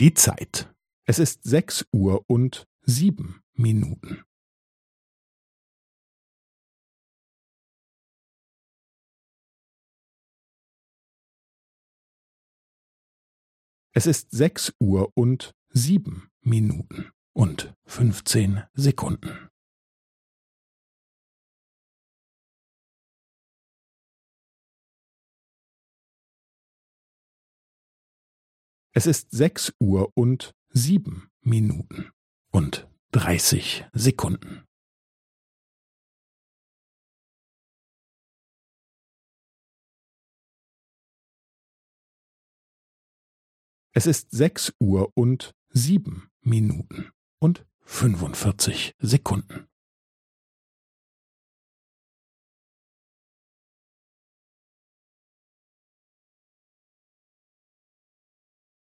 Die Zeit. Es ist sechs Uhr und sieben Minuten. Es ist sechs Uhr und sieben Minuten und fünfzehn Sekunden. Es ist sechs Uhr und sieben Minuten und dreißig Sekunden. Es ist sechs Uhr und sieben Minuten und fünfundvierzig Sekunden.